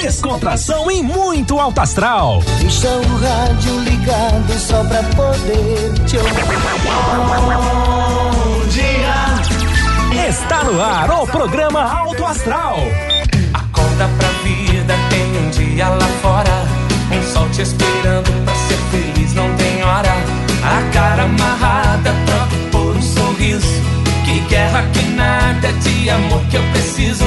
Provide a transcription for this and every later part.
Descontração e muito alto astral. Deixa o rádio ligado só pra poder te ouvir. Bom dia. Está no ar o programa Alto Astral. Acorda pra vida, tem um dia lá fora. Um sol te esperando pra ser feliz, não tem hora. A cara amarrada, troca por um sorriso. Que guerra que nada de amor que eu preciso.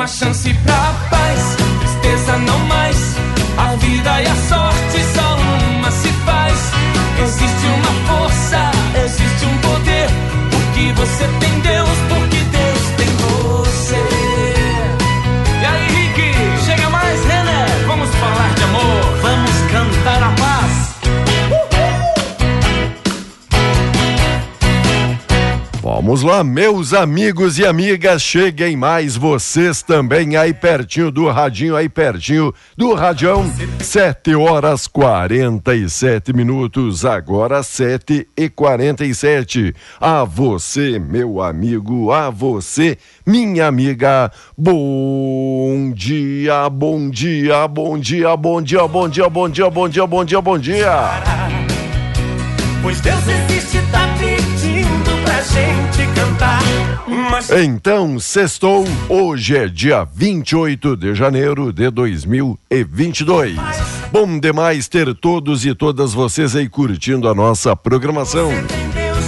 Uma chance pra Vamos lá, meus amigos e amigas, cheguem mais vocês também aí pertinho do radinho, aí pertinho do radião. 7 horas 47 minutos, agora 7 e 47. A você, meu amigo, a você, minha amiga, bom dia, bom dia, bom dia, bom dia, bom dia, bom dia, bom dia, bom dia, bom dia. Pois Deus existe, tá pedindo pra gente cantar. Mas Então, sextou, hoje é dia 28 de janeiro de 2022. Bom demais ter todos e todas vocês aí curtindo a nossa programação.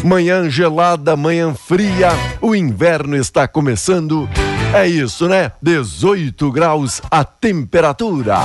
Manhã gelada, manhã fria, o inverno está começando. É isso, né? 18 graus a temperatura.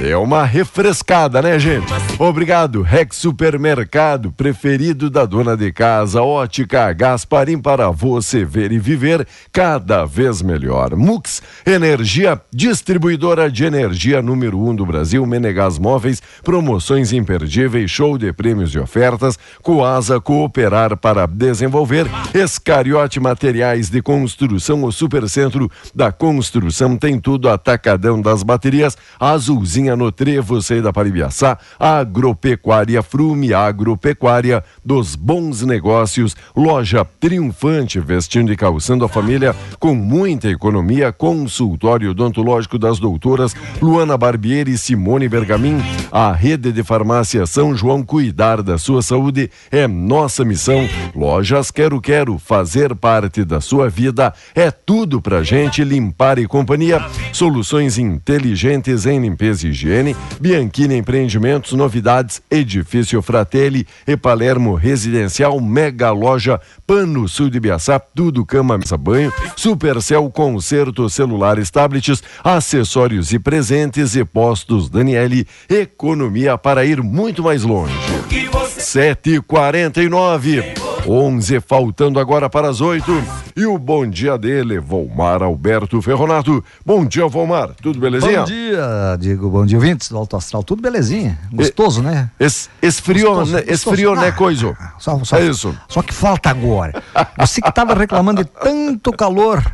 É uma refrescada, né, gente? Obrigado, Rex Supermercado, preferido da dona de casa, Ótica Gasparim para você ver e viver cada vez melhor. Mux, energia, distribuidora de energia número um do Brasil, Menegas Móveis, promoções imperdíveis, show de prêmios e ofertas, Coasa Cooperar para desenvolver, Escariote Materiais de Construção, o Supercentro da Construção tem tudo, atacadão das baterias, Azulzinha no Trevo, sei da Paribiaçá, Agropecuária Frume, Agropecuária dos Bons Negócios, loja triunfante, vestindo e calçando a família com muita economia, consultório odontológico das doutoras Luana Barbieri e Simone Bergamin, a rede de farmácia São João cuidar da sua saúde é nossa missão. Lojas Quero Quero, fazer parte da sua vida é tudo pra gente limpar e companhia. Soluções inteligentes em limpeza e higiene, Bianchini Empreendimentos, novidades, Edifício Fratelli e Palermo Residencial, Mega Loja, Pano Sul de Biaçá, tudo cama, mesa, banho, Supercel, concerto, celulares, tablets, acessórios e presentes e postos Daniele, economia para ir muito mais longe. que você 7h49. 11 faltando agora para as 8. E o bom dia dele, Volmar Alberto Ferronato. Bom dia, Volmar. Tudo belezinha? Bom dia, Diego. Bom dia, ouvintes do Alto Astral. Tudo belezinha. Gostoso, né? Es, esfriou, Gostoso, né? gostoso. Esfriou, né, Ah, coisa? Só, só- É isso. Só que falta agora. Você que estava reclamando de tanto calor.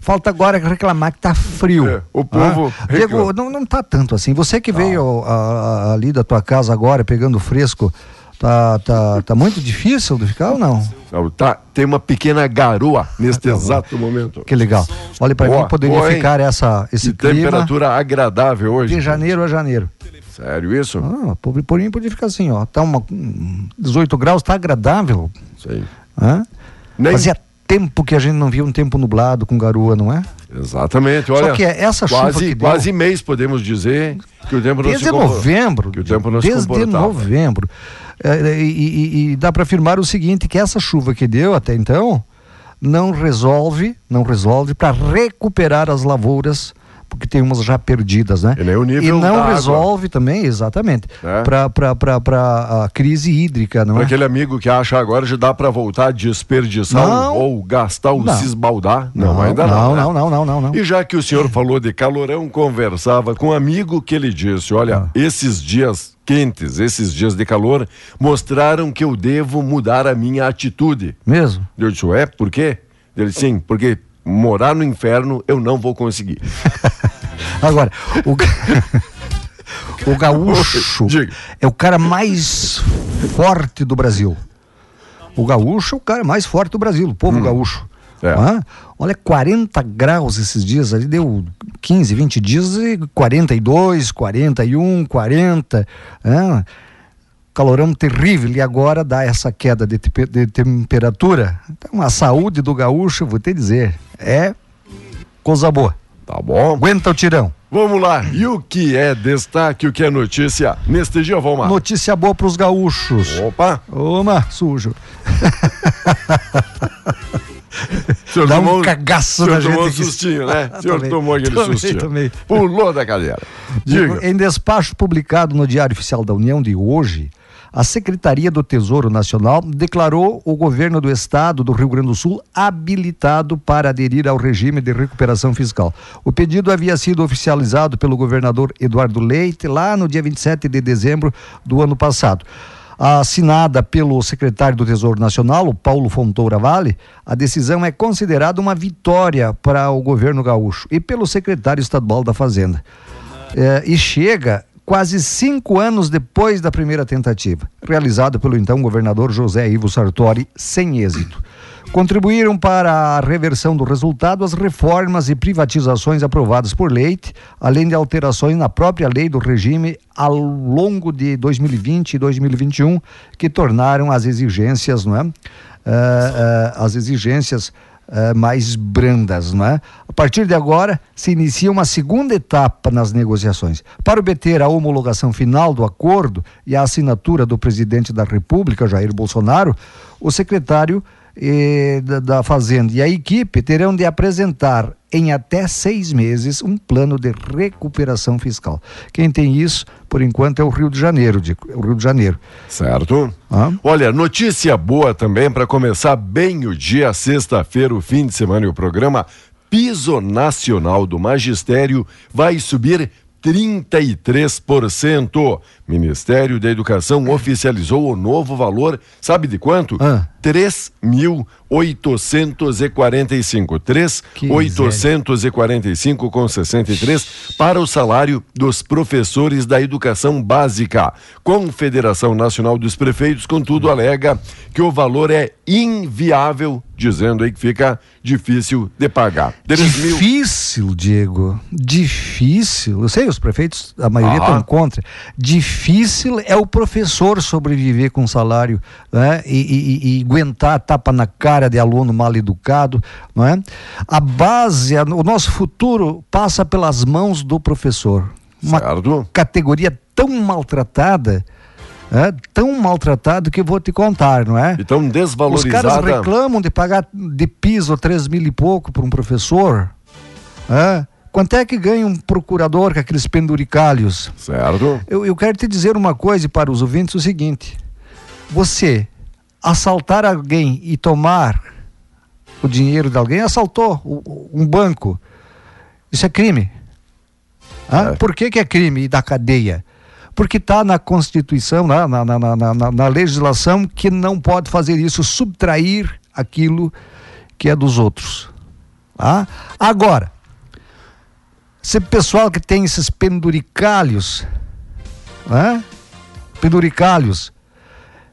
Falta agora reclamar que tá frio. É, o povo Ah, Diego, não, não tá tanto assim. Você que veio a- a- ali da tua casa agora, pegando fresco, tá, tá, tá muito difícil de ficar ou não? Tá, tem uma pequena garoa neste exato momento. Que legal. Olha, para mim poderia boa, ficar essa, esse Que clima temperatura agradável hoje. de janeiro a janeiro. Sério isso? Ah, por, por mim podia ficar assim, ó. Tá uma, um 18 graus, tá agradável. Sei. Hã? Nem- Fazia tempo que a gente não via um tempo nublado com garoa, não é? Exatamente, olha. Só que essa chuva quase, que deu- quase mês podemos dizer que o tempo não Desde se compor- novembro. Que o tempo não se desde novembro. É, e, e, e dá para afirmar o seguinte, que essa chuva que deu até então não resolve, não resolve para recuperar as lavouras porque tem umas já perdidas, né? E nem o nível E não água. resolve também, exatamente, É. para a crise hídrica, não Para é? aquele amigo que acha agora já dá para voltar a desperdiçar Não. ou gastar ou Não. se esbaldar. Não, ainda não. não. né? Não, não, não, não, não. E já que o senhor falou de calorão, conversava com um amigo que ele disse: Olha, Ah. esses dias quentes, esses dias de calor, mostraram que eu devo mudar a minha atitude. Mesmo? Eu disse: É, por quê? Ele sim, porque morar no inferno eu não vou conseguir. Agora, o, o gaúcho é o cara mais forte do Brasil. O gaúcho é o cara mais forte do Brasil, o povo gaúcho. É. Ah, Olha, 40 graus esses dias ali, deu 15, 20 dias, e 42, 41, 40. ah, calorão terrível e agora dá essa queda de, de temperatura. Então, a saúde do gaúcho, vou te dizer, é coisa boa. Tá bom? Aguenta o tirão. Vamos lá. E o que é destaque, o que é notícia neste dia, vamos lá. Notícia boa para os gaúchos. Opa! Oma, sujo. Senhor Dá um tomou, cagaço o senhor na gente tomou um aqui. sustinho, né? O senhor Tomei, tomou aquele tomei, sustinho. tomei. Pulou da cadeira. Diga. Em despacho publicado no Diário Oficial da União de hoje, a Secretaria do Tesouro Nacional declarou o governo do estado do Rio Grande do Sul habilitado para aderir ao regime de recuperação fiscal. O pedido havia sido oficializado pelo governador Eduardo Leite lá no dia 27 de dezembro do ano passado. Assinada pelo secretário do Tesouro Nacional, o Paulo Fontoura Vale, a decisão é considerada uma vitória para o governo gaúcho e pelo secretário estadual da Fazenda. É, e chega quase cinco anos depois da primeira tentativa, realizada pelo então governador José Ivo Sartori, sem êxito. Contribuíram para a reversão do resultado as reformas e privatizações aprovadas por Leite, além de alterações na própria lei do regime ao longo de 2020 e 2021, que tornaram as exigências, não é? Ah, ah, as exigências eh, mais brandas, não é? A partir de agora, se inicia uma segunda etapa nas negociações. Para obter a homologação final do acordo e a assinatura do presidente da República, Jair Bolsonaro, o secretário eh, da, da Fazenda e a equipe terão de apresentar em até seis meses um plano de recuperação fiscal. Quem tem isso, por enquanto, é o Rio de Janeiro, de, o Rio de Janeiro. Certo? Ah. Olha, notícia boa também para começar bem o dia, sexta-feira, o fim de semana e o programa. Piso Nacional do Magistério vai subir 33%. Ministério da Educação oficializou o novo valor, sabe de quanto? Ah. 3.845. 3.845 com 63 para o salário dos professores da educação básica. Confederação Nacional dos Prefeitos, contudo, alega que o valor é inviável, dizendo aí que fica difícil de pagar. 3 mil. Difícil, Diego. Difícil. Eu sei, os prefeitos, a maioria Ah. estão contra. Difícil é o professor sobreviver com salário né? e- e- e aguentar tapa na cara de aluno mal educado. Não é? A base, a- o nosso futuro passa pelas mãos do professor. Uma Certo? categoria tão maltratada. é, tão maltratado que eu vou te contar, não é? Então, Os desvalorizada. caras reclamam de pagar de piso três mil e pouco para um professor. É? Quanto é que ganha um procurador com aqueles penduricalhos? Certo? Eu, eu quero te dizer uma coisa para os ouvintes o seguinte: você assaltar alguém e tomar o dinheiro de alguém, assaltou um banco. Isso é crime. É. Por que, que é crime e da cadeia? Porque está na Constituição, na, na, na, na, na- na legislação, que não pode fazer isso, subtrair aquilo que é dos outros. Tá? Agora, esse pessoal que tem esses penduricalhos, né? penduricalhos,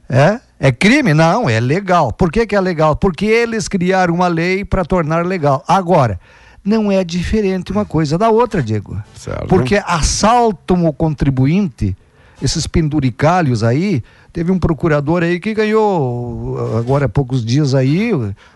é, é crime? Não, é legal. Por que, que é legal? Porque eles criaram uma lei para tornar legal. Agora, não é diferente uma coisa da outra, Diego. Certo. Porque assaltam o contribuinte esses penduricalhos aí. Teve um procurador aí que ganhou, agora há poucos dias aí,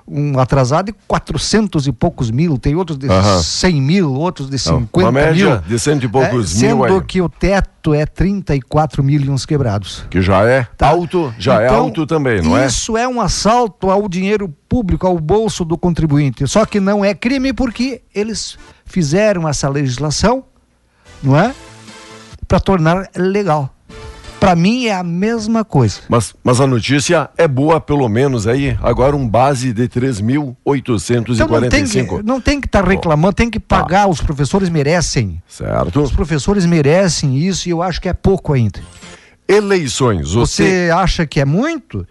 um atrasado de 400 e poucos mil. Tem outros de Aham. 100 mil, outros de Não, 50 uma média mil. de cento e poucos É, mil Sendo aí. que o teto é 34 mil e uns quebrados. Que já é Tá. alto, já é Então, alto também, não é? Isso é um assalto ao dinheiro público, ao bolso do contribuinte. Só que não é crime porque eles fizeram essa legislação, não é? Para tornar legal. Para mim é a mesma coisa. Mas, mas a notícia é boa, pelo menos aí. Agora um base de Então não tem que 3.845. não tem que estar reclamando, tem que pagar. Os professores merecem. Certo? Os professores merecem isso e eu acho que é pouco ainda. Eleições. Você. Você acha que é muito?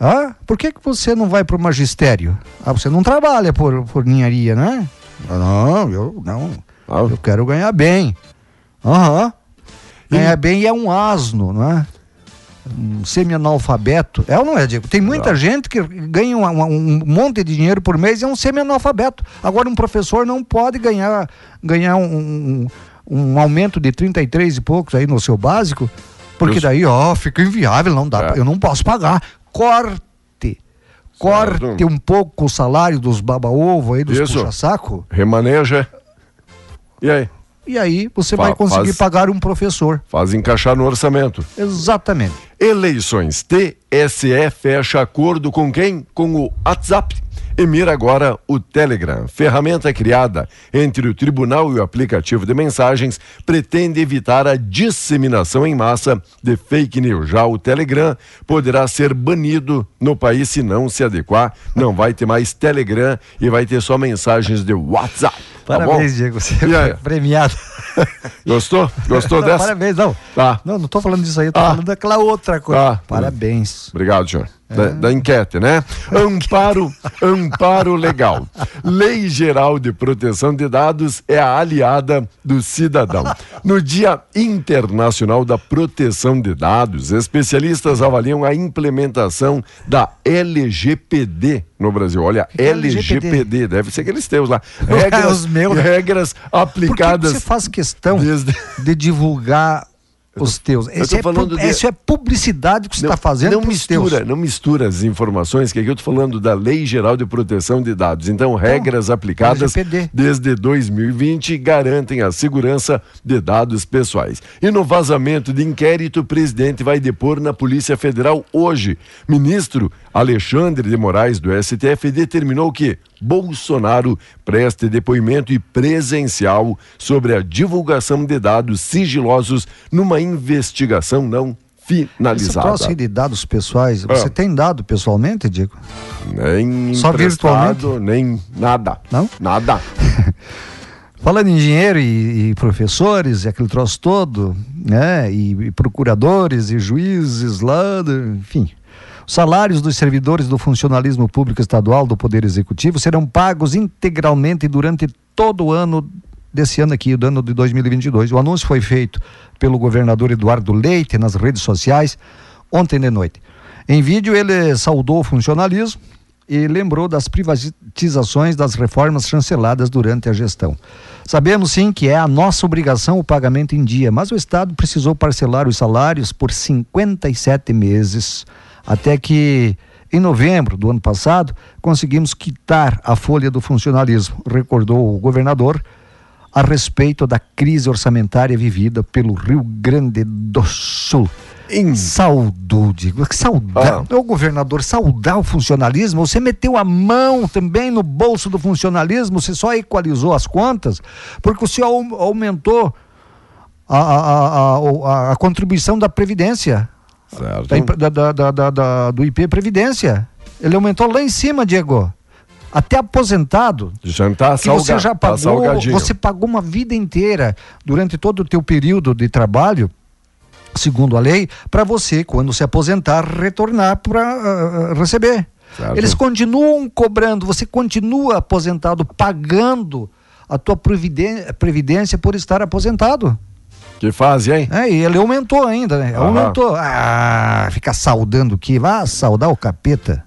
Ah, por que, que você não vai para o magistério? Ah, você não trabalha por, por ninharia, né? Ah, Não, eu não. Ah. Eu quero ganhar bem. Aham. Ganhar bem é um asno, não é? Um semi-analfabeto. É ou não é, Diego? Tem muita gente que ganha um, um- monte de dinheiro por mês e é um semi-analfabeto. Agora, um professor não pode ganhar, ganhar um, um, um aumento de 33 e poucos aí no seu básico, porque Isso. daí, ó, fica inviável, não dá, É. eu não posso pagar. Corte. Corte Certo. um pouco o salário dos baba-ovo aí, dos puxa-saco, Remaneja. E aí? E aí você Fa- vai conseguir faz- pagar um professor. Faz encaixar no orçamento. Exatamente. Eleições. TSE fecha acordo com quem? Com o WhatsApp. Emira agora o Telegram. Ferramenta criada entre o tribunal e o aplicativo de mensagens pretende evitar a disseminação em massa de fake news. Já o Telegram poderá ser banido no país se não se adequar. Não vai ter mais Telegram e vai ter só mensagens de WhatsApp. Tá Parabéns, bom? Diego. Você foi premiado. Gostou? Gostou Não, dessa? Parabéns, não. Tá. Não, não tô falando disso aí, eu tô Ah. falando daquela outra coisa. Ah. Parabéns. Obrigado, senhor. Da, da enquete, né? Amparo, amparo legal. Lei Geral de Proteção de Dados é a aliada do cidadão. No Dia Internacional da Proteção de Dados, especialistas avaliam a implementação da LGPD no Brasil. Olha, é LGPD? LGPD, deve ser aqueles teus lá. É Regras, os meus, né? regras Por que aplicadas. você faz questão desde- de divulgar os teus? Isso é, pu- de- isso é publicidade que você está fazendo não mistura, teus. não mistura as informações, que aqui eu estou falando da Lei Geral de Proteção de Dados. Então, regras aplicadas LGPD. desde 2020 garantem a segurança de dados pessoais. E no vazamento de inquérito, o presidente vai depor na Polícia Federal hoje. Ministro Alexandre de Moraes, do STF, determinou que Bolsonaro preste depoimento e presencial sobre a divulgação de dados sigilosos numa investigação não Esse finalizada. troço aí de dados pessoais, você Ah. tem dado pessoalmente, Diego? Nem Só emprestado, nem nada. Não? Nada. Falando em dinheiro e, e professores e aquele troço todo, né? E, e procuradores e juízes lá, enfim. Os salários dos servidores do funcionalismo público estadual do Poder Executivo serão pagos integralmente durante todo o ano desse ano aqui, do ano de 2022. O anúncio foi feito pelo governador Eduardo Leite nas redes sociais ontem de noite. Em vídeo, ele saudou o funcionalismo e lembrou das privatizações das reformas chanceladas durante a gestão. Sabemos sim que é a nossa obrigação o pagamento em dia, mas o Estado precisou parcelar os salários por 57 meses, até que em novembro do ano passado conseguimos quitar a folha do funcionalismo, recordou o governador a respeito da crise orçamentária vivida pelo Rio Grande do Sul. Em- Saudou, digo, que saudar. Ah. Ô governador, saudar o funcionalismo, você meteu a mão também no bolso do funcionalismo, você só equalizou as contas, porque o senhor au- aumentou a, a, a, a- a contribuição da Previdência, Certo. da da- da- da- do IP Previdência. Ele aumentou lá em cima, Diego. Até aposentado, Jantar que você já tá pagou, você pagou uma vida inteira durante todo o teu período de trabalho, segundo a lei, para você, quando se aposentar, retornar para receber. Certo. Eles continuam cobrando, você continua aposentado, pagando a tua previdência, previdência por estar aposentado. Que fase, hein? É, e ele aumentou ainda, né? Aham. Aumentou. Ah, fica saudando que vá saudar o capeta.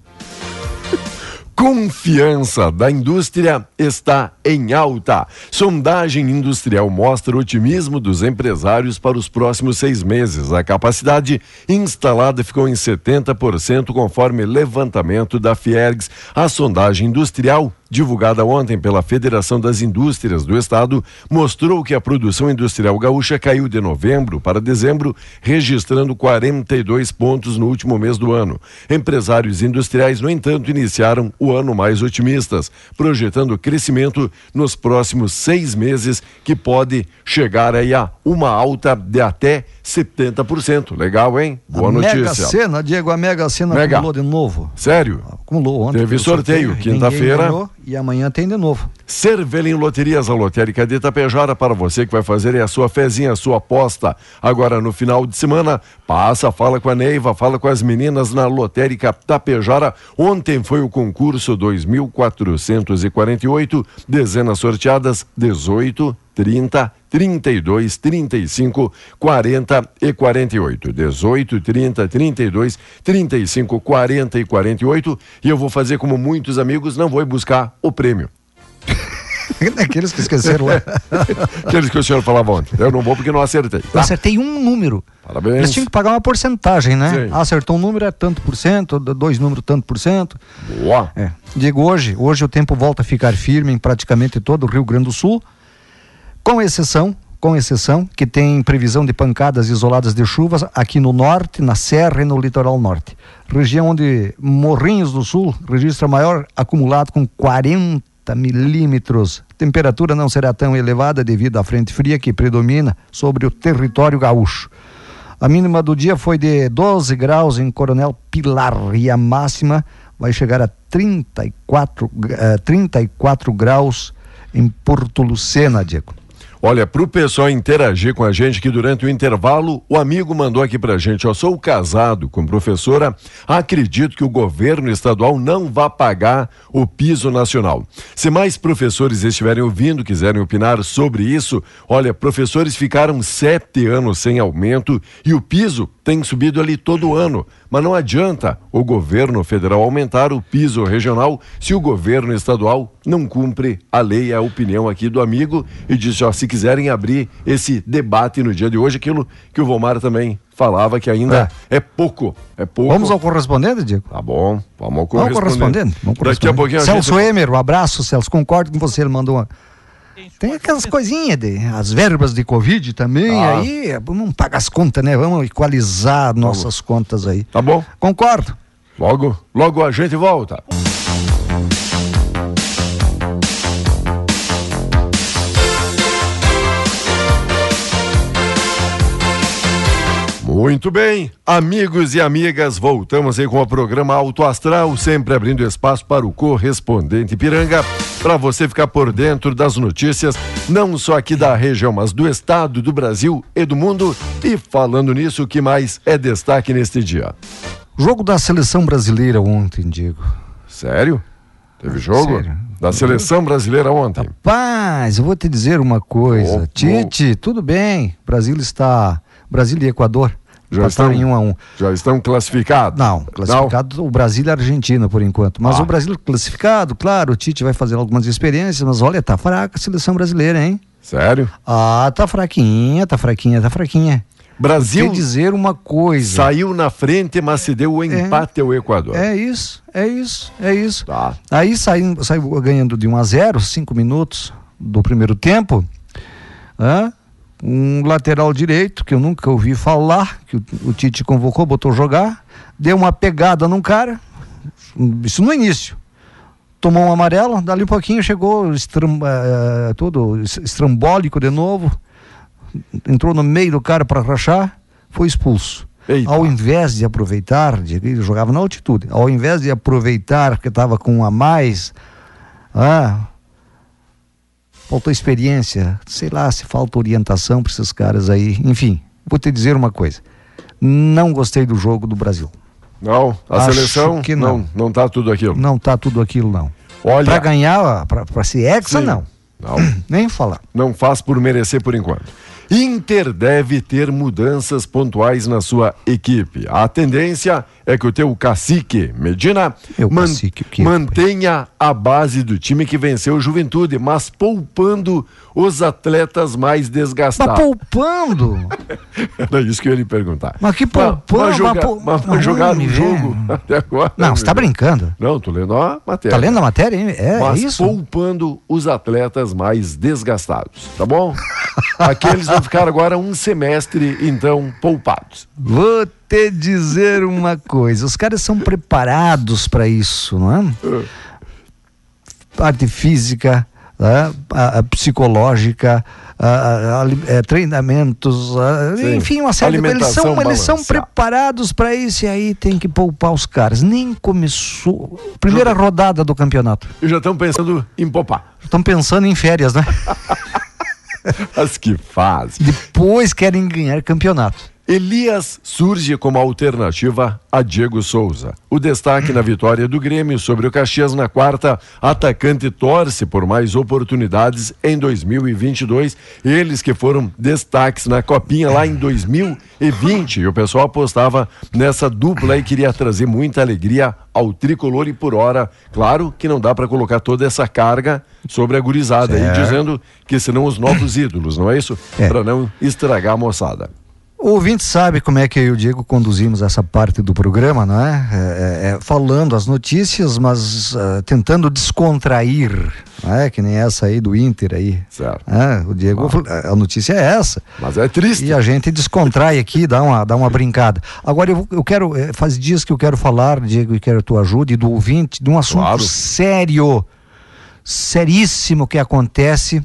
Confiança da indústria está em alta. Sondagem industrial mostra otimismo dos empresários para os próximos seis meses. A capacidade instalada ficou em 70%, conforme levantamento da Fiergs. A sondagem industrial divulgada ontem pela Federação das Indústrias do Estado, mostrou que a produção industrial gaúcha caiu de novembro para dezembro, registrando 42 pontos no último mês do ano. Empresários industriais, no entanto, iniciaram o ano mais otimistas, projetando crescimento nos próximos seis meses, que pode chegar aí a uma alta de até 70%. Legal, hein? Boa a notícia. Mega Sena, Diego, a Mega Sena Mega. acumulou de novo. Sério? Acumulou ontem. Teve sorteio, ninguém quinta-feira. E amanhã tem de novo. Cervelim Loterias, a lotérica de Itapejara, para você que vai fazer a sua fezinha, a sua aposta. Agora, no final de semana, passa, fala com a Neiva, fala com as meninas na lotérica Tapejara. Ontem foi o concurso 2448, dezenas sorteadas, 18, 30, 32, 35, 40 e 48. 18, 30, 32, 35, 40 e 48. E eu vou fazer como muitos amigos, não vou buscar o prêmio. Aqueles que esqueceram lá. Aqueles que o senhor falava ontem. Eu não vou porque não acertei. Eu Tá? acertei um número. Parabéns. Eles tinham que pagar uma porcentagem, né? Ah, Acertou um número é tanto por cento, dois números tanto por cento. Boa. É. Digo hoje, hoje o tempo volta a ficar firme em praticamente todo o Rio Grande do Sul, com exceção, com exceção que tem previsão de pancadas isoladas de chuvas aqui no norte, na serra e no litoral norte. Região onde Morrinhos do Sul registra maior acumulado com 40 milímetros. Temperatura não será tão elevada devido à frente fria que predomina sobre o território gaúcho. A mínima do dia foi de 12 graus em Coronel Pilar e a máxima vai chegar a 34, eh, 34 graus em Porto Lucena, Diego. Olha, para o pessoal interagir com a gente que durante o intervalo, o amigo mandou aqui para a gente, ó, sou casado com professora, acredito que o governo estadual não vai pagar o piso nacional. Se mais professores estiverem ouvindo, quiserem opinar sobre isso, olha, professores ficaram sete anos sem aumento e o piso tem subido ali todo ano. Mas não adianta o governo federal aumentar o piso regional se o governo estadual não cumpre a lei, a opinião aqui do amigo e disse, ó, se quiserem abrir esse debate no dia de hoje, aquilo que o Vomar também falava que ainda é, pouco, é pouco. Vamos ao correspondente, Diego? Tá bom, vamos ao Vamos ao correspondente. correspondente. Vamos ao Daqui a correspondente. pouquinho a Celso gente... Emer, um abraço, Celso. Concordo com você, ele mandou uma. Tem aquelas coisinhas de as verbas de Covid também, Ah. aí não paga as contas, né? Vamos equalizar nossas contas aí. Tá bom, Concordo. logo, logo a gente volta. Muito bem, amigos e amigas, voltamos aí com o programa Alto Astral, sempre abrindo espaço para o correspondente Piranga, para você ficar por dentro das notícias, não só aqui da região, mas do estado, do Brasil e do mundo. E falando nisso, o que mais é destaque neste dia? Jogo da seleção brasileira ontem, Diego. Sério? Teve jogo? Sério. Da seleção brasileira ontem. Paz, eu vou te dizer uma coisa. Oh, Tite, tudo bem. Brasil está. Brasil e Equador. Já estão- em um a um. Já estão classificados? Não, classificado o Brasil e a Argentina por enquanto. Mas Ah. o Brasil classificado, claro, o Tite vai fazer algumas experiências, mas olha, tá fraca a seleção brasileira, hein? Sério? Ah, tá fraquinha, tá fraquinha, tá fraquinha. Brasil Quer dizer uma coisa. saiu na frente, mas se deu o empate ao Equador. É isso, é isso, é isso. Tá. Aí saiu, saiu ganhando de 1 a 0, cinco minutos do primeiro tempo. Hã? Um lateral direito, que eu nunca ouvi falar, que o, Tite convocou, botou jogar, deu uma pegada num cara, isso no início. Tomou um amarelo, dali um pouquinho chegou estram, eh, todo es- estrambólico de novo, entrou no meio do cara para rachar, foi expulso. Eita. Ao invés de aproveitar, de- ele jogava na altitude, ao invés de aproveitar que estava com um a mais, ah, faltou experiência, sei lá se falta orientação para esses caras aí. Enfim, vou te dizer uma coisa: não gostei do jogo do Brasil. Não, a Acho seleção que não. não. não, tá tudo aquilo. Não tá tudo aquilo, não. Olha, Para ganhar, para ser hexa, Sim. não. não, Nem falar. não faz por merecer por enquanto. Inter deve ter mudanças pontuais na sua equipe. A tendência é que o teu cacique, Medina, man- cacique, o quê? mantenha a base do time que venceu o Juventude, mas poupando os atletas mais Mas desgastados. poupando. Era isso que eu ia lhe perguntar. Mas que Mas- poupando, Mas, jogar, mas mas, mas jogar no homem, jogo até agora. Não, você tá brincando. Não, tô lendo a matéria. Tá lendo a matéria? hein? É, é mas isso? poupando os atletas mais desgastados, tá bom? Aqueles vão ficar agora um semestre, então, poupados. Vou te dizer uma coisa, os caras são preparados para isso, não é? Parte física, né? a, a psicológica, a- a- é, treinamentos, a- enfim, uma série de eles são, eles são preparados para isso e aí tem que poupar os caras. Nem começou. Primeira rodada do campeonato. E já estão pensando em poupar. Estão pensando em férias, né? As que fazem. Depois querem ganhar campeonato. Elias surge como alternativa a Diego Souza. O destaque na vitória do Grêmio sobre o Caxias na quarta, atacante torce por mais oportunidades em 2022. Eles que foram destaques na Copinha lá em 2020. E o pessoal apostava nessa dupla e queria trazer muita alegria ao tricolor e por hora, claro que não dá para colocar toda essa carga sobre a gurizada Certo. dizendo que serão os novos ídolos, não é isso? É. Para não estragar a moçada. O ouvinte sabe como é que eu e o Diego conduzimos essa parte do programa, não é? É, é, é, falando as notícias, mas ah, tentando descontrair, não é? Que nem essa aí do Inter aí. Certo. É, o Diego, a notícia é essa. Mas é triste. E a gente descontrai aqui, dá uma, dá uma brincada. Agora eu, eu quero, eh, faz dias que eu quero falar, Diego, e quero a tua ajuda, e do ouvinte, de um assunto Claro. sério, seríssimo que acontece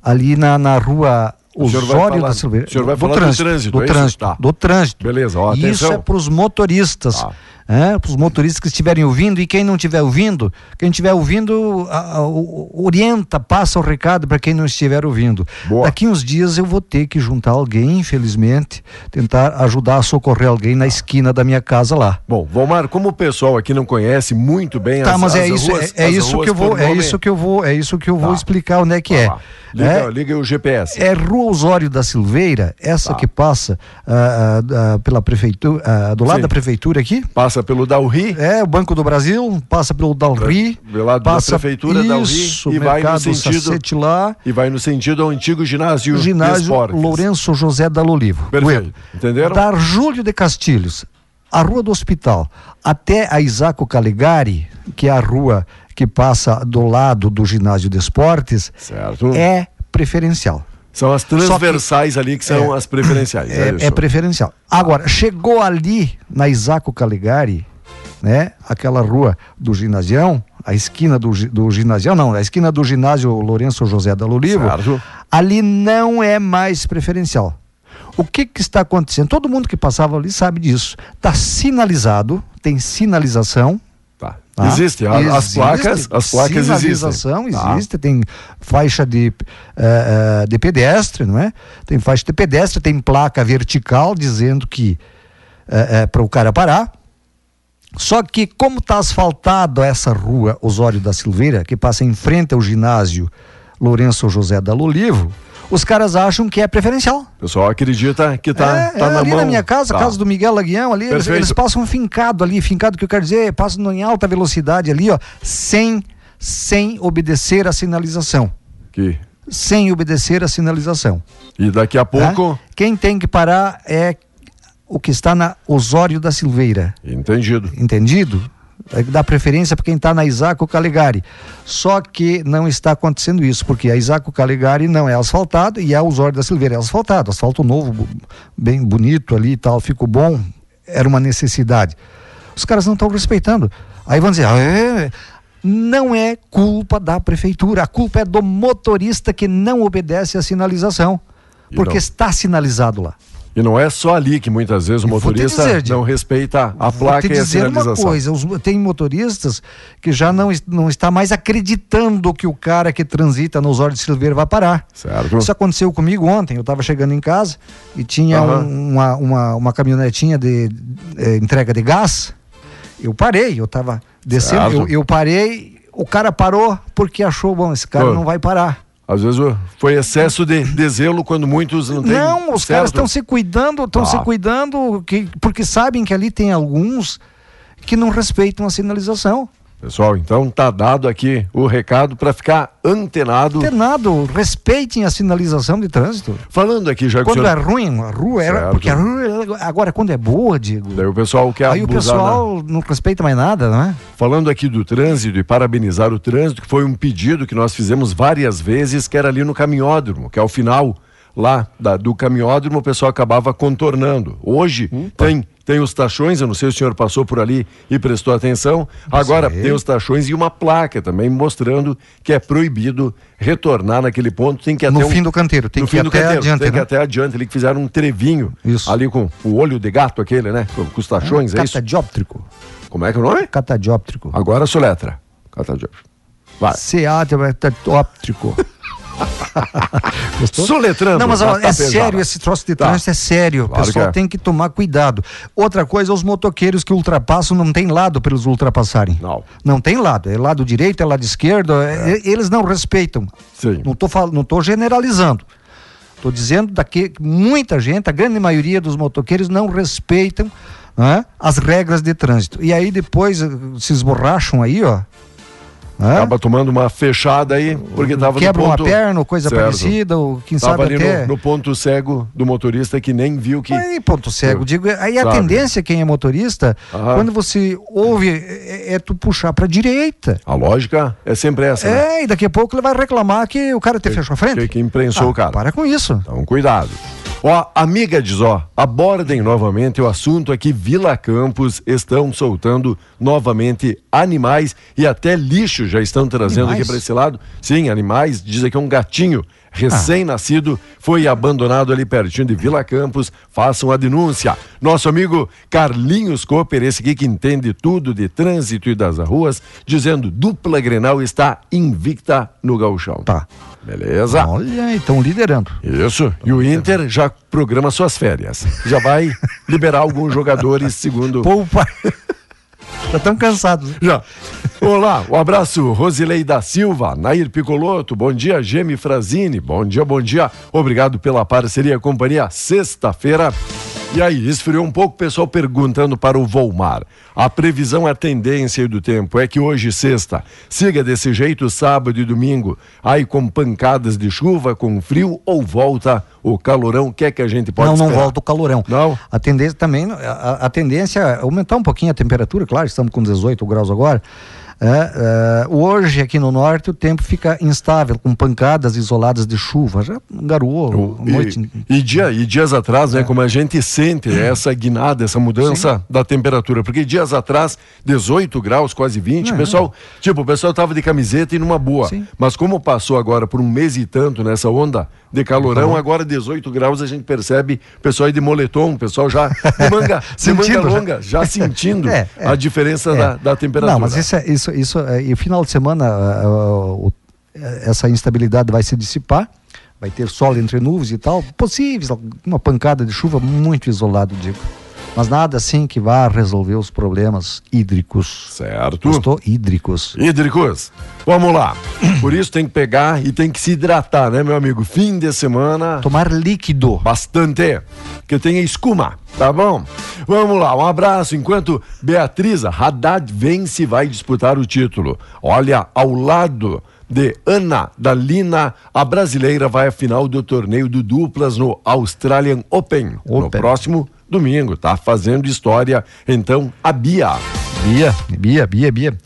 ali na, na rua O senhor vai Osório falar- da o senhor vai falar do trânsito, do é isso? trânsito, Tá. do trânsito. Beleza, ó, Isso é para os motoristas. Tá. É, para os motoristas que estiverem ouvindo e quem não estiver ouvindo, quem estiver ouvindo, a- a- orienta, passa o recado para quem não estiver ouvindo. Boa. Daqui uns dias eu vou ter que juntar alguém, infelizmente, tentar ajudar a socorrer alguém na esquina da minha casa lá. Bom, Valmar, como o pessoal aqui não conhece muito bem Tá, as, mas é as isso, ruas, é, é as isso que eu vou, é isso que eu vou, é isso que eu vou Tá. explicar onde é que Tá é. Liga, É, liga o GPS. é Rua Osório da Silveira, essa Tá. que passa ah, ah, pela prefeitura, ah, do lado Sim. da prefeitura aqui. Passa pelo Dalri, É, o Banco do Brasil, passa pelo Dalri, do lado da passa prefeitura Dalri isso, e vai no sentido lá, e vai no sentido ao antigo ginásio, o ginásio. Lourenço José da Lolivo. Perfeito. Entenderam? Da Júlio de Castilhos, a Rua do Hospital, até a Isaco Caligari, que é a rua que passa do lado do ginásio de esportes, Certo. é preferencial. São as transversais ali que são É. as preferenciais. É, É, é preferencial. Agora, chegou ali na Isaco Caligari, né? Aquela rua do ginasião, a esquina do, do ginasião, não, a esquina do ginásio Lourenço José da Lolivo, Certo. ali não é mais preferencial. O que, que está acontecendo? Todo mundo que passava ali sabe disso. Está sinalizado, tem sinalização, Tá. Tá? Existe. a- As Existe. placas, as placas existem. Sinalização Tá. existe, tem faixa de, eh, de pedestre, não é? Tem faixa de pedestre, tem placa vertical dizendo que para o cara parar. Só que como está asfaltado essa rua Osório da Silveira, que passa em frente ao ginásio Lourenço José da Lolivo, os caras acham que é preferencial. O pessoal acredita que tá, é, tá é, na ali mão. na minha casa, Tá. casa do Miguel Laguião, ali, eles, eles passam fincado ali, fincado que eu quero dizer, passam em alta velocidade ali, ó, sem, sem obedecer a sinalização. Que- Sem obedecer a sinalização. E daqui a pouco. né? Quem tem que parar é o que está na Osório da Silveira. Entendido. Entendido? É dá preferência para quem está na Isaco Caligari. Só que não está acontecendo isso, porque a Isaco Caligari não é asfaltado e a Osório da Silveira é asfaltado. Asfalto novo, bem bonito ali e tal, ficou bom. Era uma necessidade. Os caras não estão respeitando. Aí vão dizer, ah, é, não é culpa da prefeitura, a culpa é do motorista que não obedece à sinalização. Porque está sinalizado lá. E não é só ali que muitas vezes o motorista dizer, não respeita a placa e a dizer uma sinalização. coisa, os- tem motoristas que já não, não está mais acreditando que o cara que transita nos Osório de Silveira vai parar. Certo. Isso aconteceu comigo ontem, eu estava chegando em casa e tinha Aham. um- uma, uma, uma caminhonetinha de eh, entrega de gás. Eu parei, eu estava descendo, eu, eu parei, o cara parou porque achou, bom, esse cara não vai parar. Às vezes foi excesso de, de zelo quando muitos não têm. Não, os certo. caras estão se cuidando, estão Ah. se cuidando, que, porque sabem que ali tem alguns que não respeitam a sinalização. Pessoal, então tá dado aqui o recado para ficar antenado. Internado, respeitem a sinalização de trânsito. Falando aqui já que o Quando senhor... é ruim, a rua era. Certo. Porque a rua. Agora, quando é boa, Diego. Daí o pessoal quer Aí o né? pessoal não respeita mais nada, não é? Falando aqui do trânsito e parabenizar o trânsito, que foi um pedido que nós fizemos várias vezes, que era ali no caminhódromo, que ao final lá da- do caminhódromo o pessoal acabava contornando. Hoje tem tem os tachões, eu não sei se o senhor passou por ali e prestou atenção. Agora tem os tachões e uma placa também mostrando que é proibido retornar naquele ponto. Tem que ir No até um- fim do canteiro, tem no que ir até canteiro, adiante, Tem que né? até adiante, ali que fizeram um trevinho Isso. ali com o olho de gato aquele, né? Com, com os tachões, é isso? Catadióptrico. Como é que é o nome? Catadióptrico. Agora soletra. Catadióptrico. Vai. Catadióptrico. Soletrando. Não, mas ó, na é tapejara. sério, esse troço de Tá. trânsito é sério. O Claro pessoal que é. tem que tomar cuidado. Outra coisa, os motoqueiros que ultrapassam não tem lado para eles ultrapassarem. Não. Não tem lado. É lado direito, é lado esquerdo. é- e- Eles não respeitam. Sim. Não tô, fal- não tô generalizando. Estou dizendo daqui que muita gente, a grande maioria dos motoqueiros não respeitam né, as regras de trânsito. E aí depois eh, se esborracham aí, ó. Né? Acaba tomando uma fechada aí, porque tava Quebra no uma ponto... perna, ou coisa Certo. parecida, ou quem Tava sabe ali até. no, no ponto cego do motorista que nem viu que... Aí, ponto cego. Digo, aí a Sabe. tendência, quem é motorista, Aham. quando você ouve, é, é tu puxar pra direita. A lógica é sempre essa, né? É, e daqui a pouco ele vai reclamar que o cara te fechou a frente. Que, que imprensou Ah, o cara. Para com isso. Então, cuidado. Ó, amiga diz, ó, abordem novamente o assunto aqui, Vila Campos estão soltando novamente animais e até lixo já estão trazendo Animais? aqui para esse lado. Sim, animais, diz aqui um gatinho recém-nascido foi abandonado ali pertinho de Vila Campos. Façam a denúncia. Nosso amigo Carlinhos Cooper, esse aqui que entende tudo de trânsito e das ruas, dizendo dupla Grenal está invicta no gauchão. Tá. Beleza? Olha, estão liderando. Isso. E o Inter já programa suas férias. Já vai liberar alguns jogadores, segundo. Poupa. Já estão cansados. né? Já. Olá, um abraço, Rosilei da Silva, Nair Picoloto, bom dia, Gemi Frazini, bom dia, bom dia. Obrigado pela parceria, companhia, sexta-feira. E aí, esfriou um pouco, o pessoal perguntando para o Volmar. A previsão, a tendência do tempo é que hoje, sexta, siga desse jeito sábado e domingo, aí com pancadas de chuva, com frio, ou volta o calorão, o que é que a gente pode não, não esperar? volta o calorão. Não? A tendência também, a, a tendência é aumentar um pouquinho a temperatura, claro, estamos com 18 graus agora. É, é, hoje aqui no norte o tempo fica instável, com pancadas isoladas de chuva. Já garoou a noite. E, dia, e dias atrás, É. né, como a gente sente essa guinada, essa mudança da temperatura, porque dias atrás, 18 graus, quase 20, o pessoal, tipo, o pessoal tava de camiseta e numa boa. Sim. Mas como passou agora por um mês e tanto nessa onda de calorão, agora 18 graus a gente percebe o pessoal aí de moletom, o pessoal já de manga, de manga já. longa, já sentindo É, é, a diferença é. da, da temperatura. Não, mas isso, é- isso, isso é, e o final de semana ah, o- essa instabilidade vai se dissipar, vai ter sol entre nuvens e tal, possíveis, uma pancada de chuva muito isolado, digo. Mas nada assim que vá resolver os problemas hídricos. Certo. Gostou? Hídricos. Hídricos, vamos lá. Por isso tem que pegar e tem que se hidratar, né, meu amigo? Fim de semana, Tomar líquido. bastante. Que tenha escuma, tá bom? Vamos lá, um abraço. Enquanto Beatriz Haddad vence e vai disputar o título. Olha, ao lado de Ana Dalina, a brasileira vai à final do torneio do duplas no Australian Open. No Open. próximo domingo, tá fazendo história. Então, a Bia. Bia, Bia, Bia, Bia.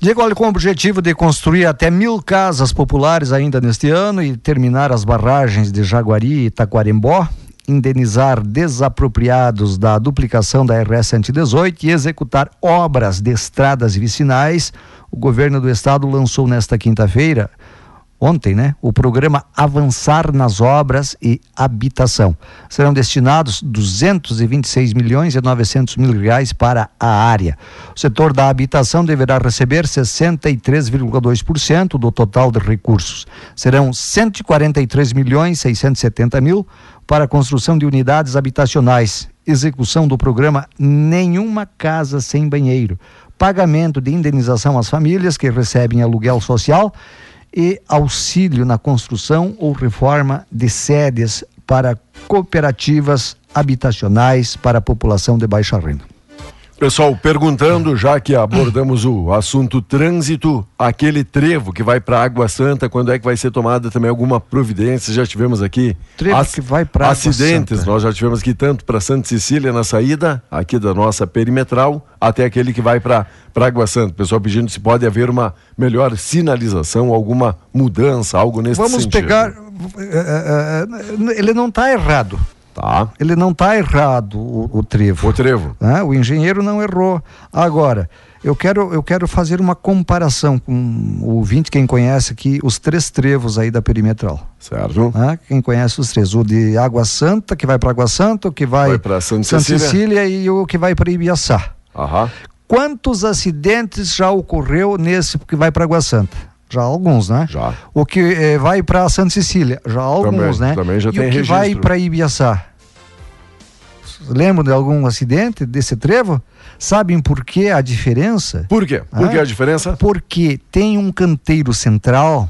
Diego, olha, com o objetivo de construir até mil casas populares ainda neste ano e terminar as barragens de Jaguari e Taquarembó, indenizar desapropriados da duplicação da RS 118 e executar obras de estradas vicinais, o governo do estado lançou nesta quinta-feira ontem, né, o programa Avançar nas Obras e Habitação. Serão destinados 226 milhões e 900 mil reais para a área. O setor da habitação deverá receber 63,2% do total de recursos. Serão 143 milhões 670 mil para a construção de unidades habitacionais. Execução do programa Nenhuma Casa Sem Banheiro. Pagamento de indenização às famílias que recebem aluguel social e auxílio na construção ou reforma de sedes para cooperativas habitacionais para a população de baixa renda. Pessoal, perguntando, já que abordamos o assunto trânsito, aquele trevo que vai para Água Santa, quando é que vai ser tomada também alguma providência? Já tivemos aqui Trevo que vai Água acidentes, Santa. nós já tivemos aqui tanto para Santa Cecília na saída, aqui da nossa perimetral, até aquele que vai para Água Santa. Pessoal pedindo se pode haver uma melhor sinalização, alguma mudança, algo nesse Vamos sentido. pegar. eh, eh, eh, ele não está errado. Tá. Ele não está errado, o, o trevo. O trevo. né? O engenheiro não errou. Agora, eu quero, eu quero fazer uma comparação com o ouvinte, quem conhece aqui, os três trevos aí da perimetral. Certo? né? Quem conhece os três, o de Água Santa, que vai para Água Santa, o que vai, Vai pra Santa Cecília. e o que vai para Ibiaçá. Aham. Quantos acidentes já ocorreu nesse que vai para Água Santa? Já alguns, né? Já. O que eh, vai para Santa Cecília? Já alguns, Também, né? também já e tem o que vai registro. para Ibiaçá? Lembram de algum acidente desse trevo? Sabem por que a diferença? Por quê? Por Ah. que a diferença? Porque tem um canteiro central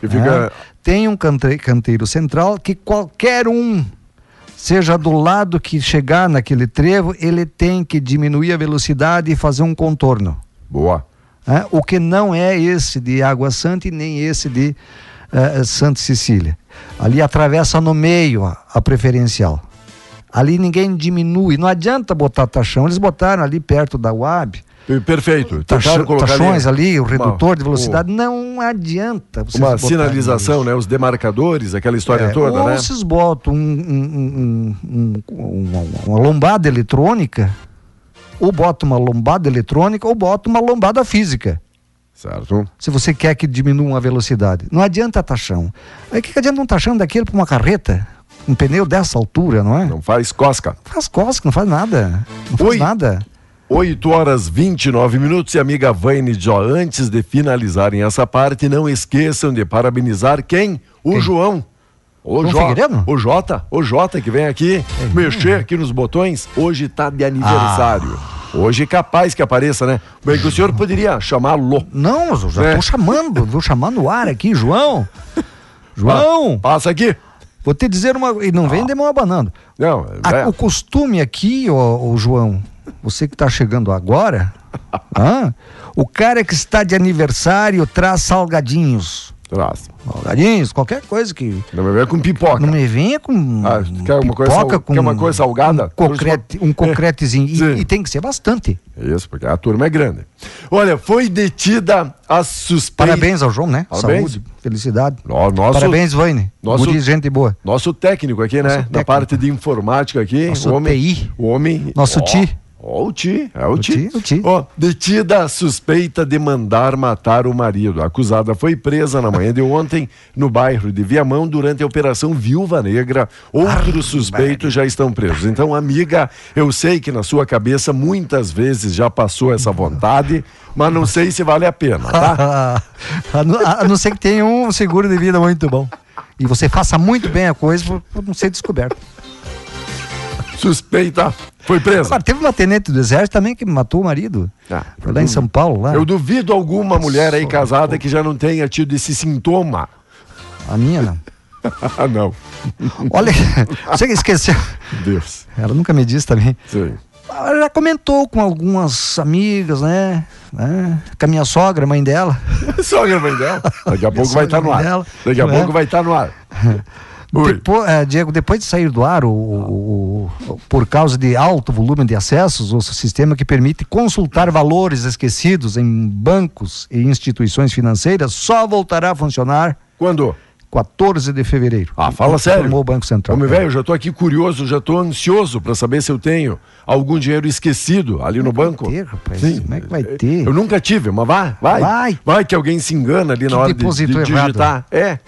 Que fica. Tem um cante- canteiro central que qualquer um, seja do lado que chegar naquele trevo, ele tem que diminuir a velocidade e fazer um contorno. Boa. Né? O que não é esse de Água Santa e nem esse de eh, Santa Cecília. Ali atravessa no meio a, a preferencial. Ali ninguém diminui. Não adianta botar taxão. Eles botaram ali perto da UAB. Perfeito. Taxa, taxões ali, o uma- redutor de o- velocidade. Não adianta. Uma sinalização, isso. né? Os demarcadores, aquela história É, toda, ou né? vocês botam um- um- um- um- uma, uma lombada eletrônica, ou bota uma lombada eletrônica, ou bota uma lombada física. Certo. Se você quer que diminua a velocidade. Não adianta taxão. Aí o que, que adianta um taxão daquele para uma carreta? Um pneu dessa altura, não é? Não faz cosca. Faz cosca, não faz nada. Não faz Oi. nada. 8 horas 29 minutos e amiga Vaine Jó, antes de finalizarem essa parte, não esqueçam de parabenizar quem? O Quem? João. O João Figueiredo? o Jota, o Jota que vem aqui mexer aqui nos botões, hoje tá de aniversário. Ah. Hoje capaz que apareça, né? Bem que o senhor poderia chamá-lo. Não, eu já É. tô chamando, vou chamar no ar aqui, João. João, Pa- Passa aqui. vou te dizer uma. E não vem de mão abanando. Não, A- é. O costume aqui, ó, João, você que está chegando agora, hã? o cara que está de aniversário traz salgadinhos. Traz. Salgadinhos, qualquer coisa que. Não me vem com pipoca. Não me venha com. Ah, quer uma coisa pipoca sal- quer uma coisa salgada? Um, concrete, um concretezinho. E, e tem que ser bastante. Isso, porque a turma é grande. Olha, foi detida a suspeita. Parabéns ao João, né? Parabéns. Saúde, felicidade. Nosso- Parabéns, Vaine. nosso- Guri, gente boa. Nosso técnico aqui, né? Nosso Da técnico. parte de informática aqui. Nosso o homem, TI. O homem. Nosso ó, Ti. Ó, o Ti. É o, O Ti. Ti, o Ti. Ó, detida suspeita de mandar matar o marido. A acusada foi presa na manhã de ontem no bairro de Viamão durante a operação Viúva Negra. Outros suspeitos já estão presos. Então, amiga, eu sei que na sua cabeça muitas vezes já passou essa vontade, mas não sei se vale a pena, tá? a, não, ser que tenha um seguro de vida muito bom. E você faça muito bem a coisa por não ser descoberto. Suspeita foi presa. Teve uma tenente do exército também que matou o marido. Ah, Foi lá em São Paulo, lá. Eu duvido alguma mulher aí Nossa, casada que já não tenha tido esse sintoma. A minha não. Ah, não. Olha, você que esqueceu. Deus. Ela nunca me disse também. Sim. Ela já comentou com algumas amigas, né? né? Com a minha sogra, mãe dela. Sogra mãe dela. Daqui a pouco vai estar no ar. dela. Daqui a É. pouco vai estar no ar. Depo- eh, Diego, depois de sair do ar, o, o- o- por causa de alto volume de acessos, o sistema que permite consultar valores esquecidos em bancos e instituições financeiras só voltará a funcionar Quando? 14 de fevereiro. Ah, fala sério. O Banco Central. Homem velho, eu já tô aqui curioso, já tô ansioso para saber se eu tenho algum dinheiro esquecido ali no Como é que banco. vai ter, rapaz? Como é que vai ter? Eu nunca tive, mas vai, vai. Vai. Vai que alguém se engana ali Que na hora de, de digitar. É.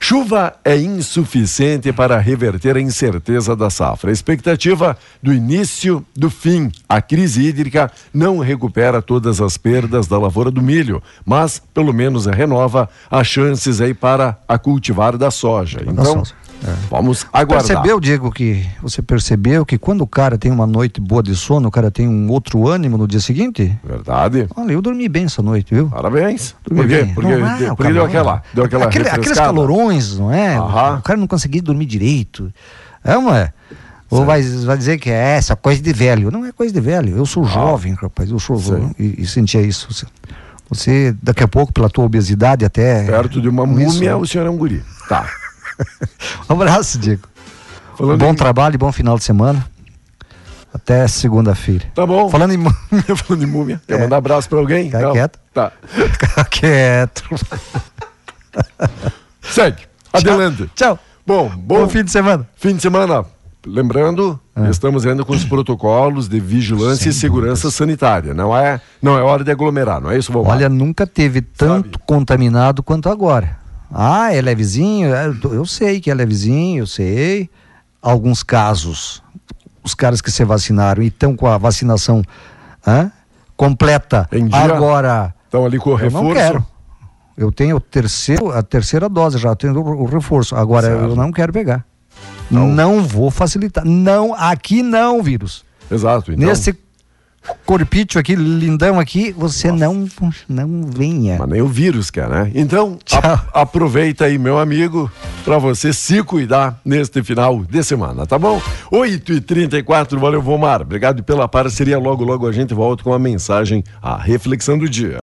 Chuva é insuficiente para reverter a incerteza da safra. A expectativa do início do fim. A crise hídrica não recupera todas as perdas da lavoura do milho, mas pelo menos renova as chances aí para a cultivar da soja. Então, soja. Vamos aguardar. Percebeu, Diego, que você percebeu que quando o cara tem uma noite boa de sono, o cara tem um outro ânimo no dia seguinte? Verdade. Olha, eu dormi bem essa noite, viu? Parabéns. Dormi Por quê? bem. Porque, Não, ah, porque deu aquela, deu aquela Aquele- Aqueles calorões, não é? Aham. O cara não conseguia dormir direito. É, não é? Ou vai, vai dizer que é essa coisa de velho. Não é coisa de velho. Eu sou jovem, rapaz. Eu sou Ah. Jovem e, e sentia isso. Você, daqui a pouco, pela tua obesidade, até. Perto de uma com isso, múmia, né? o senhor é um guri. Tá. Um abraço, Diego. Falando bom em- trabalho bom final de semana. Até segunda-feira. Tá bom. Falando em. Falando em múmia. Quer É. mandar abraço pra alguém? Fica Não. quieto. Tá. Fica quieto. Segue. Adelante. Tchau. Bom, bom, Bom fim de semana. fim de semana. Lembrando, É. estamos ainda com os protocolos de vigilância e segurança sanitária. Não é, não é hora de aglomerar, não é isso, Vomar? Olha, nunca teve tanto Sabe? contaminado quanto agora. Ah, é levezinho? É, Eu, eu sei que é levezinho, eu sei. Alguns casos, os caras que se vacinaram e estão com a vacinação hã, completa agora. Estão ali com o Eu reforço. não quero. Eu tenho o terceiro, a terceira dose já, tenho o, reforço. Agora eu não quero pegar. Não. Não vou facilitar. Não, aqui não, vírus. Exato. Então, Nesse corpício aqui, lindão aqui, você não, não venha. Mas nem o vírus quer, né? Então, a- aproveita aí, meu amigo, para você se cuidar neste final de semana, tá bom? 8h34, valeu, Vomar. Obrigado pela parceria. Logo, logo a gente volta com a mensagem, a reflexão do dia.